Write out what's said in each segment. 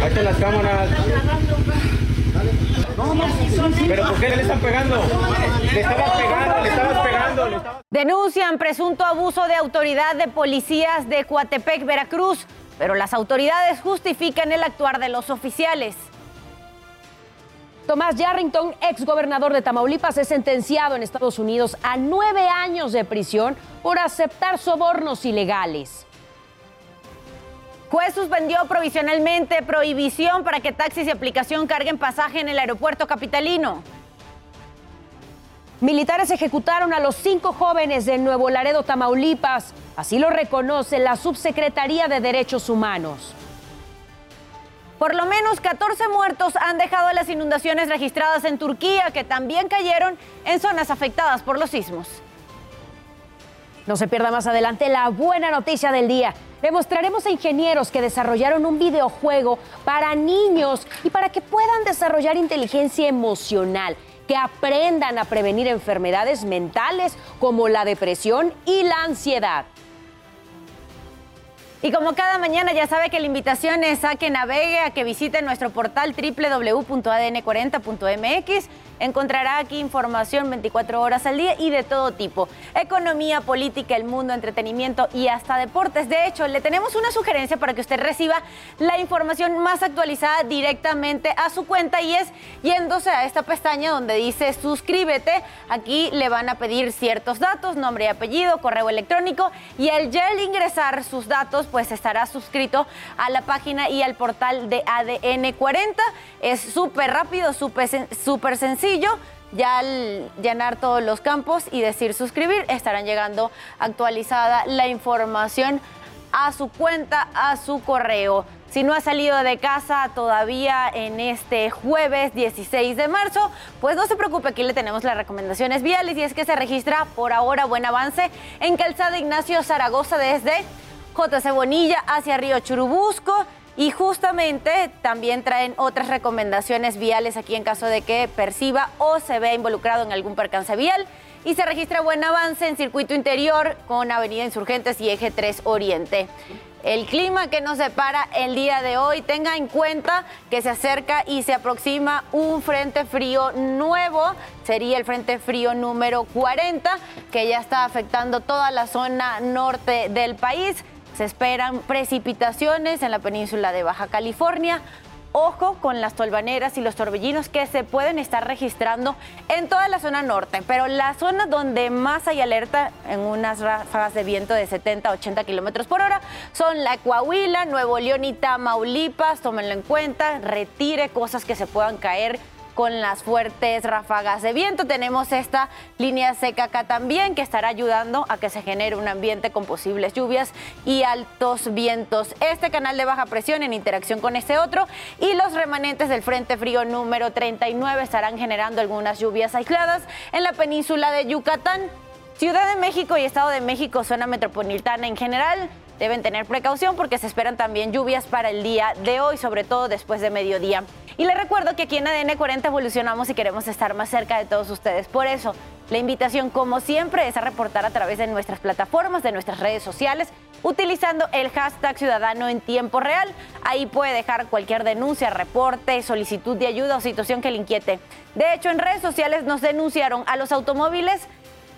Ahí están las cámaras. ¿Pero por qué le están pegando? Le estabas pegando, le estabas pegando. Le estabas... Denuncian presunto abuso de autoridad de policías de Coatepec, Veracruz, pero las autoridades justifican el actuar de los oficiales. Tomás Yarrington, ex gobernador de Tamaulipas, es sentenciado en Estados Unidos a nueve años de prisión por aceptar sobornos ilegales. Juez suspendió provisionalmente prohibición para que taxis y aplicación carguen pasaje en el aeropuerto capitalino. Militares ejecutaron a los cinco jóvenes de Nuevo Laredo, Tamaulipas. Así lo reconoce la Subsecretaría de Derechos Humanos. Por lo menos 14 muertos han dejado las inundaciones registradas en Turquía, que también cayeron en zonas afectadas por los sismos. No se pierda más adelante la buena noticia del día. Le mostraremos a ingenieros que desarrollaron un videojuego para niños y para que puedan desarrollar inteligencia emocional, que aprendan a prevenir enfermedades mentales como la depresión y la ansiedad. Y como cada mañana ya sabe que la invitación es a que navegue, a que visite nuestro portal www.adn40.mx. Encontrará aquí información 24 horas al día y de todo tipo. Economía, política, el mundo, entretenimiento y hasta deportes. De hecho, le tenemos una sugerencia para que usted reciba la información más actualizada directamente a su cuenta y es yéndose a esta pestaña donde dice suscríbete. Aquí le van a pedir ciertos datos, nombre y apellido, correo electrónico y al ingresar sus datos pues estará suscrito a la página y al portal de ADN 40. Es súper rápido, súper sencillo. Ya al llenar todos los campos y decir suscribir, estarán llegando actualizada la información a su cuenta, a su correo. Si no ha salido de casa todavía en este jueves 16 de marzo, pues no se preocupe, aquí le tenemos las recomendaciones viales y es que se registra por ahora buen avance en Calzada Ignacio Zaragoza desde JC Bonilla hacia Río Churubusco. Y justamente también traen otras recomendaciones viales aquí en caso de que perciba o se vea involucrado en algún percance vial. Y se registra buen avance en circuito interior con Avenida Insurgentes y Eje 3 Oriente. El clima que nos separa el día de hoy, tenga en cuenta que se acerca y se aproxima un frente frío nuevo, sería el frente frío número 40, que ya está afectando toda la zona norte del país. Se esperan precipitaciones en la península de Baja California. Ojo con las tolvaneras y los torbellinos que se pueden estar registrando en toda la zona norte, pero la zona donde más hay alerta en unas ráfagas de viento de 70 a 80 kilómetros por hora son la Coahuila, Nuevo León y Tamaulipas. Tómenlo en cuenta, retire cosas que se puedan caer con las fuertes ráfagas de viento. Tenemos esta línea seca acá también que estará ayudando a que se genere un ambiente con posibles lluvias y altos vientos. Este canal de baja presión en interacción con este otro y los remanentes del Frente Frío número 39 estarán generando algunas lluvias aisladas en la península de Yucatán. Ciudad de México y Estado de México, zona metropolitana en general, deben tener precaución porque se esperan también lluvias para el día de hoy, sobre todo después de mediodía. Y les recuerdo que aquí en ADN 40 evolucionamos y queremos estar más cerca de todos ustedes. Por eso, la invitación, como siempre, es a reportar a través de nuestras plataformas, de nuestras redes sociales, utilizando el hashtag Ciudadano en tiempo real. Ahí puede dejar cualquier denuncia, reporte, solicitud de ayuda o situación que le inquiete. De hecho, en redes sociales nos denunciaron a los automóviles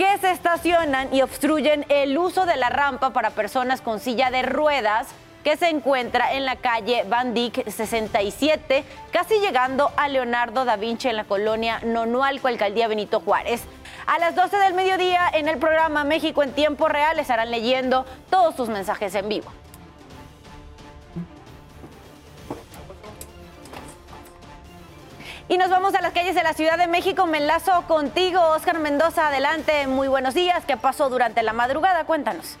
que se estacionan y obstruyen el uso de la rampa para personas con silla de ruedas que se encuentra en la calle Van Dyck 67, casi llegando a Leonardo da Vinci en la colonia Nonualco, alcaldía Benito Juárez. A las 12 del mediodía en el programa México en tiempo real estarán leyendo todos sus mensajes en vivo. Y nos vamos a las calles de la Ciudad de México. Me enlazo contigo, Oscar Mendoza. Adelante, muy buenos días. ¿Qué pasó durante la madrugada? Cuéntanos.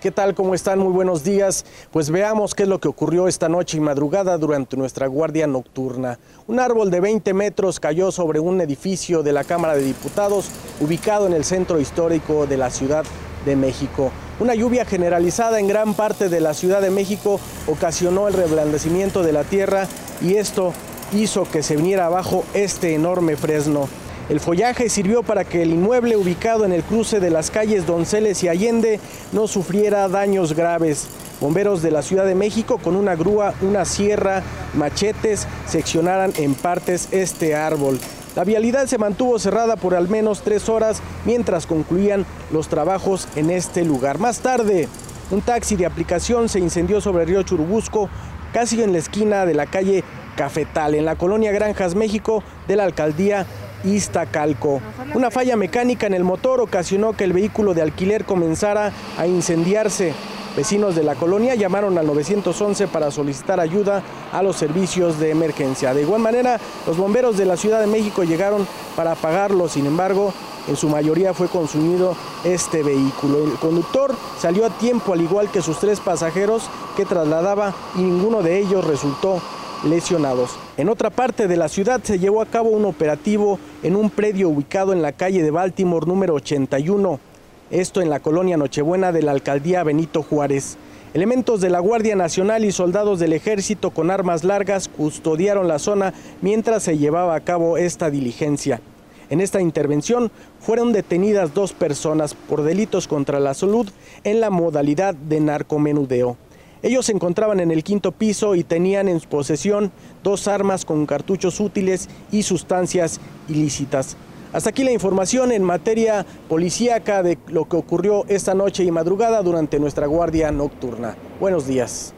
¿Qué tal? ¿Cómo están? Muy buenos días. Pues veamos qué es lo que ocurrió esta noche y madrugada durante nuestra guardia nocturna. Un árbol de 20 metros cayó sobre un edificio de la Cámara de Diputados ubicado en el centro histórico de la Ciudad de México. Una lluvia generalizada en gran parte de la Ciudad de México ocasionó el reblandecimiento de la tierra y esto hizo que se viniera abajo este enorme fresno. El follaje sirvió para que el inmueble ubicado en el cruce de las calles Donceles y Allende no sufriera daños graves. Bomberos de la Ciudad de México con una grúa, una sierra, machetes seccionaran en partes este árbol. La vialidad se mantuvo cerrada por al menos tres horas mientras concluían los trabajos en este lugar. Más tarde, un taxi de aplicación se incendió sobre el río Churubusco, casi en la esquina de la calle Cafetal, en la colonia Granjas, México, de la alcaldía Iztacalco. Una falla mecánica en el motor ocasionó que el vehículo de alquiler comenzara a incendiarse. Vecinos de la colonia llamaron al 911 para solicitar ayuda a los servicios de emergencia. De igual manera, los bomberos de la Ciudad de México llegaron para apagarlo, sin embargo, en su mayoría fue consumido este vehículo. El conductor salió a tiempo al igual que sus tres pasajeros que trasladaba y ninguno de ellos resultó lesionados. En otra parte de la ciudad se llevó a cabo un operativo en un predio ubicado en la calle de Baltimore número 81 esto en la colonia Nochebuena de la alcaldía Benito Juárez. Elementos de la Guardia Nacional y soldados del ejército con armas largas custodiaron la zona mientras se llevaba a cabo esta diligencia. En esta intervención fueron detenidas dos personas por delitos contra la salud en la modalidad de narcomenudeo. Ellos se encontraban en el quinto piso y tenían en posesión dos armas con cartuchos útiles y sustancias ilícitas. Hasta aquí la información en materia policíaca de lo que ocurrió esta noche y madrugada durante nuestra guardia nocturna. Buenos días.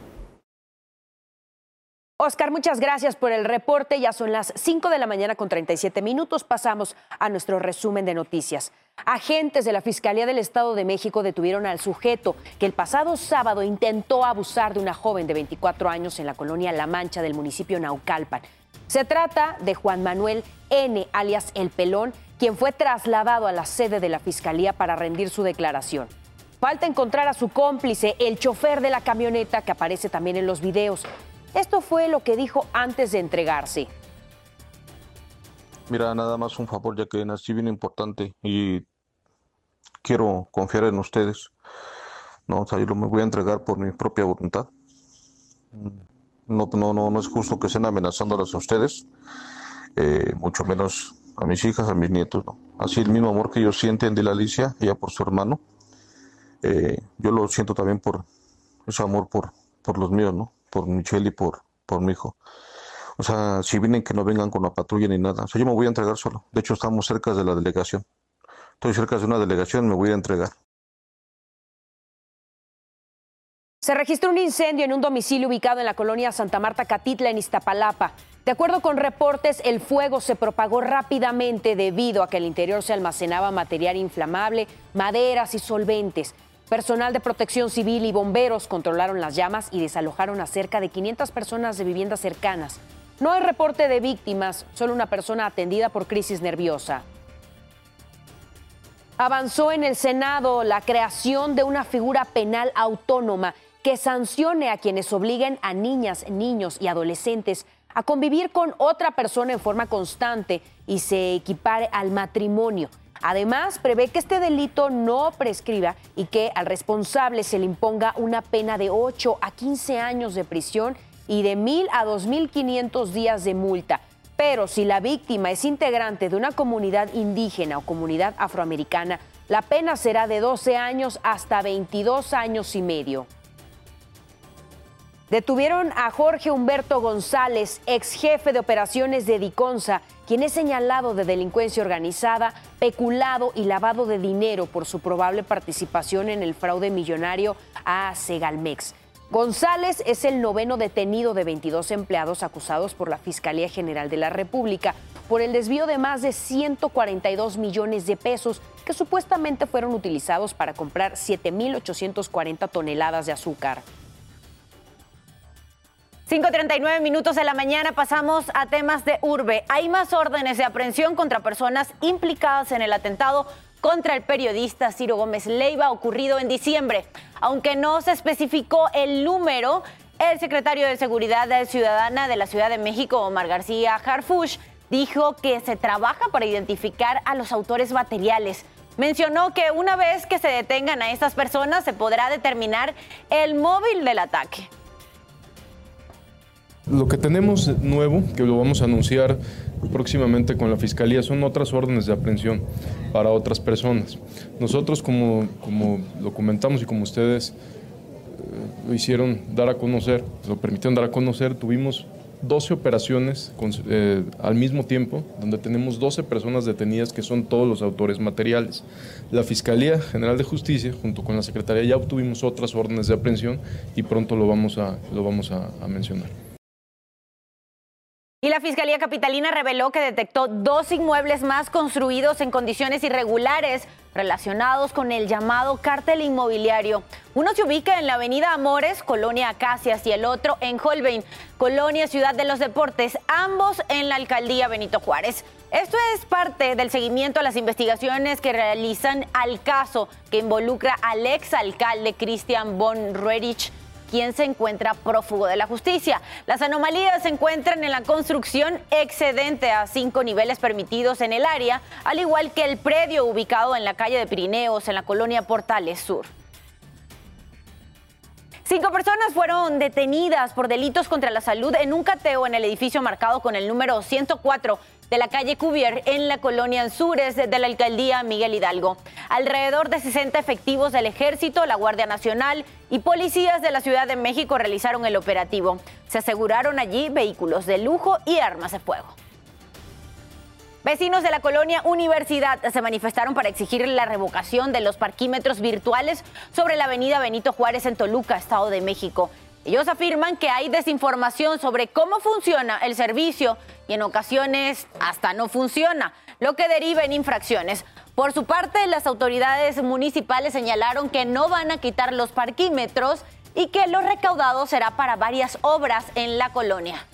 Oscar, muchas gracias por el reporte. Ya son las 5 de la mañana con 37 minutos. Pasamos a nuestro resumen de noticias. Agentes de la Fiscalía del Estado de México detuvieron al sujeto que el pasado sábado intentó abusar de una joven de 24 años en la colonia La Mancha del municipio Naucalpan. Se trata de Juan Manuel N., alias El Pelón, quien fue trasladado a la sede de la Fiscalía para rendir su declaración. Falta encontrar a su cómplice, el chofer de la camioneta que aparece también en los videos. Esto fue lo que dijo antes de entregarse. Mira, nada más un favor, ya que nací bien importante y quiero confiar en ustedes. No, o sea, yo me voy a entregar por mi propia voluntad. No, no, no, no es justo que estén amenazándolas a ustedes, eh, mucho menos a mis hijas, a mis nietos. ¿no? Así el mismo amor que ellos sienten de la ella por su hermano, eh, yo lo siento también por ese amor por, por los míos, ¿no? Por Michelle y por, por mi hijo. O sea, si vienen que no vengan con la patrulla ni nada. O sea, yo me voy a entregar solo. De hecho, estamos cerca de la delegación. Estoy cerca de una delegación, me voy a entregar. Se registró un incendio en un domicilio ubicado en la colonia Santa Marta Catitla, en Iztapalapa. De acuerdo con reportes, el fuego se propagó rápidamente debido a que el interior se almacenaba material inflamable, maderas y solventes. Personal de protección civil y bomberos controlaron las llamas y desalojaron a cerca de 500 personas de viviendas cercanas. No hay reporte de víctimas, solo una persona atendida por crisis nerviosa. Avanzó en el Senado la creación de una figura penal autónoma que sancione a quienes obliguen a niñas, niños y adolescentes a convivir con otra persona en forma constante y se equipare al matrimonio. Además, prevé que este delito no prescriba y que al responsable se le imponga una pena de 8 a 15 años de prisión y de 1.000 a 2.500 días de multa. Pero si la víctima es integrante de una comunidad indígena o comunidad afroamericana, la pena será de 12 años hasta 22 años y medio. Detuvieron a Jorge Humberto González, ex jefe de operaciones de Diconsa, quien es señalado de delincuencia organizada, peculado y lavado de dinero por su probable participación en el fraude millonario a Segalmex. González es el noveno detenido de 22 empleados acusados por la Fiscalía General de la República por el desvío de más de 142 millones de pesos que supuestamente fueron utilizados para comprar 7.840 toneladas de azúcar. 5.39 minutos de la mañana pasamos a temas de urbe. Hay más órdenes de aprehensión contra personas implicadas en el atentado contra el periodista Ciro Gómez Leiva ocurrido en diciembre. Aunque no se especificó el número, el secretario de Seguridad Ciudadana de la Ciudad de México, Omar García Harfush, dijo que se trabaja para identificar a los autores materiales. Mencionó que una vez que se detengan a estas personas se podrá determinar el móvil del ataque. Lo que tenemos nuevo, que lo vamos a anunciar próximamente con la Fiscalía, son otras órdenes de aprehensión para otras personas. Nosotros, como, como lo comentamos y como ustedes eh, lo hicieron dar a conocer, lo permitieron dar a conocer. Tuvimos 12 operaciones eh, al mismo tiempo, donde tenemos 12 personas detenidas que son todos los autores materiales. La Fiscalía General de Justicia, junto con la Secretaría, ya obtuvimos otras órdenes de aprehensión y pronto lo vamos a, lo vamos a mencionar. Y la Fiscalía Capitalina reveló que detectó dos inmuebles más construidos en condiciones irregulares relacionados con el llamado cártel inmobiliario. Uno se ubica en la avenida Amores, Colonia Acacias, y el otro en Holbein, Colonia Ciudad de los Deportes, ambos en la alcaldía Benito Juárez. Esto es parte del seguimiento a las investigaciones que realizan al caso que involucra al exalcalde Christian von Roerich quien se encuentra prófugo de la justicia. Las anomalías se encuentran en la construcción excedente a cinco niveles permitidos en el área, al igual que el predio ubicado en la calle de Pirineos, en la colonia Portales Sur. Cinco personas fueron detenidas por delitos contra la salud en un cateo en el edificio marcado con el número 104 de la calle Cuvier en la colonia Anzures de la alcaldía Miguel Hidalgo. Alrededor de 60 efectivos del Ejército, la Guardia Nacional y policías de la Ciudad de México realizaron el operativo. Se aseguraron allí vehículos de lujo y armas de fuego. Vecinos de la colonia Universidad se manifestaron para exigir la revocación de los parquímetros virtuales sobre la avenida Benito Juárez en Toluca, Estado de México. Ellos afirman que hay desinformación sobre cómo funciona el servicio y en ocasiones hasta no funciona, lo que deriva en infracciones. Por su parte, las autoridades municipales señalaron que no van a quitar los parquímetros y que lo recaudado será para varias obras en la colonia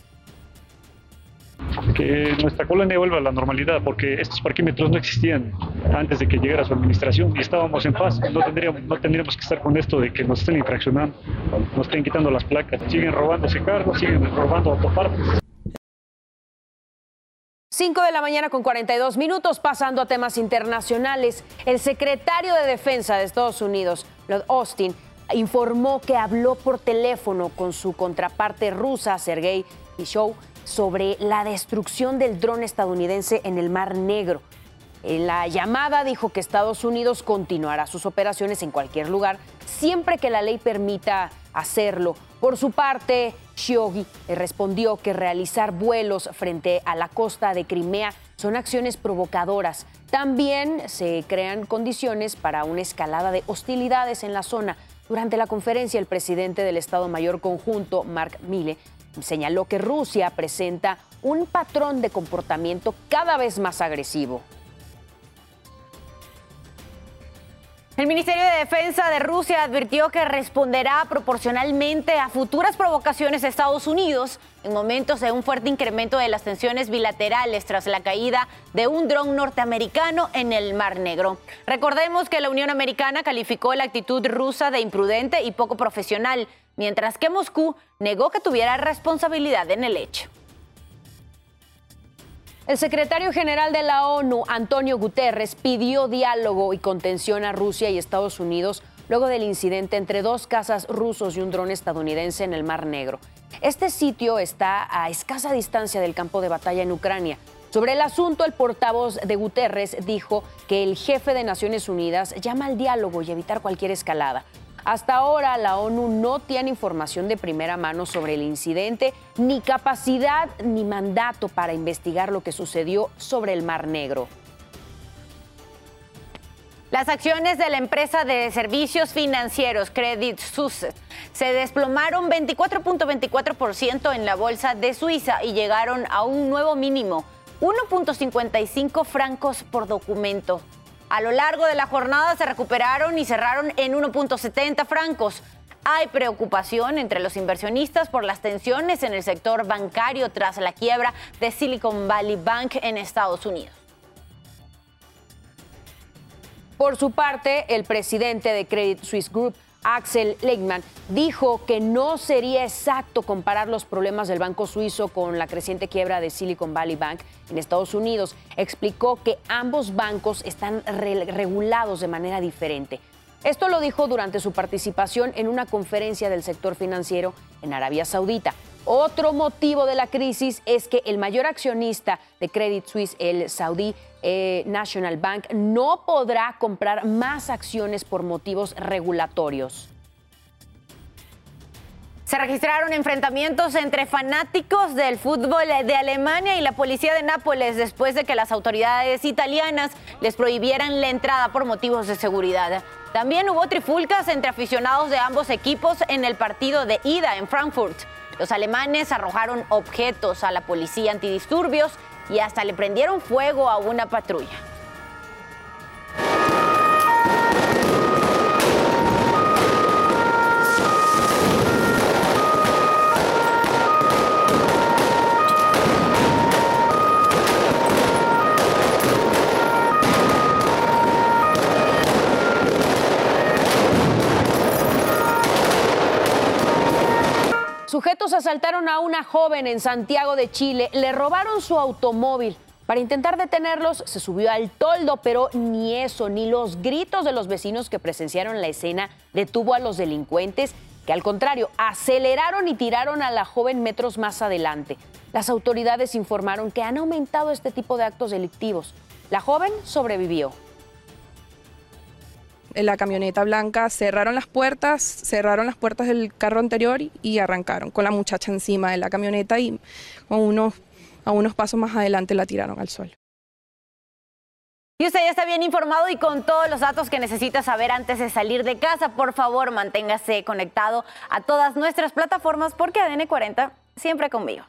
que nuestra colonia vuelva a la normalidad, porque estos parquímetros no existían antes de que llegara su administración y estábamos en paz. No tendríamos, no tendríamos que estar con esto de que nos estén infraccionando, nos estén quitando las placas, siguen robándose cargos, siguen robando autopartes. 5 de la mañana con 42 minutos, pasando a temas internacionales. El secretario de Defensa de Estados Unidos, Lord Austin, informó que habló por teléfono con su contraparte rusa, Sergei Show sobre la destrucción del dron estadounidense en el Mar Negro. En la llamada dijo que Estados Unidos continuará sus operaciones en cualquier lugar siempre que la ley permita hacerlo. Por su parte, Shiogi respondió que realizar vuelos frente a la costa de Crimea son acciones provocadoras. También se crean condiciones para una escalada de hostilidades en la zona. Durante la conferencia, el presidente del Estado Mayor Conjunto, Mark Mille, señaló que Rusia presenta un patrón de comportamiento cada vez más agresivo. El Ministerio de Defensa de Rusia advirtió que responderá proporcionalmente a futuras provocaciones de Estados Unidos en momentos de un fuerte incremento de las tensiones bilaterales tras la caída de un dron norteamericano en el Mar Negro. Recordemos que la Unión Americana calificó la actitud rusa de imprudente y poco profesional, mientras que Moscú negó que tuviera responsabilidad en el hecho. El secretario general de la ONU, Antonio Guterres, pidió diálogo y contención a Rusia y Estados Unidos luego del incidente entre dos cazas rusos y un dron estadounidense en el Mar Negro. Este sitio está a escasa distancia del campo de batalla en Ucrania. Sobre el asunto, el portavoz de Guterres dijo que el jefe de Naciones Unidas llama al diálogo y evitar cualquier escalada. Hasta ahora la ONU no tiene información de primera mano sobre el incidente, ni capacidad ni mandato para investigar lo que sucedió sobre el Mar Negro. Las acciones de la empresa de servicios financieros Credit Suisse se desplomaron 24.24% en la bolsa de Suiza y llegaron a un nuevo mínimo, 1.55 francos por documento. A lo largo de la jornada se recuperaron y cerraron en 1.70 francos. Hay preocupación entre los inversionistas por las tensiones en el sector bancario tras la quiebra de Silicon Valley Bank en Estados Unidos. Por su parte, el presidente de Credit Suisse Group, Axel Legman, dijo que no sería exacto comparar los problemas del banco suizo con la creciente quiebra de Silicon Valley Bank en Estados Unidos. Explicó que ambos bancos están regulados de manera diferente. Esto lo dijo durante su participación en una conferencia del sector financiero en Arabia Saudita. Otro motivo de la crisis es que el mayor accionista de Credit Suisse, el Saudi eh, National Bank no podrá comprar más acciones por motivos regulatorios. Se registraron enfrentamientos entre fanáticos del fútbol de Alemania y la policía de Nápoles después de que las autoridades italianas les prohibieran la entrada por motivos de seguridad. También hubo trifulcas entre aficionados de ambos equipos en el partido de ida en Frankfurt. Los alemanes arrojaron objetos a la policía antidisturbios y hasta le prendieron fuego a una patrulla. Asaltaron a una joven en Santiago de Chile, le robaron su automóvil. Para intentar detenerlos, se subió al toldo, pero ni eso, ni los gritos de los vecinos que presenciaron la escena detuvo a los delincuentes, que al contrario, aceleraron y tiraron a la joven metros más adelante. Las autoridades informaron que han aumentado este tipo de actos delictivos. La joven sobrevivió la camioneta blanca, cerraron las puertas, cerraron las puertas del carro anterior y arrancaron con la muchacha encima de la camioneta y a unos, a unos pasos más adelante la tiraron al suelo. Y usted ya está bien informado y con todos los datos que necesita saber antes de salir de casa, por favor manténgase conectado a todas nuestras plataformas porque ADN 40 siempre conmigo.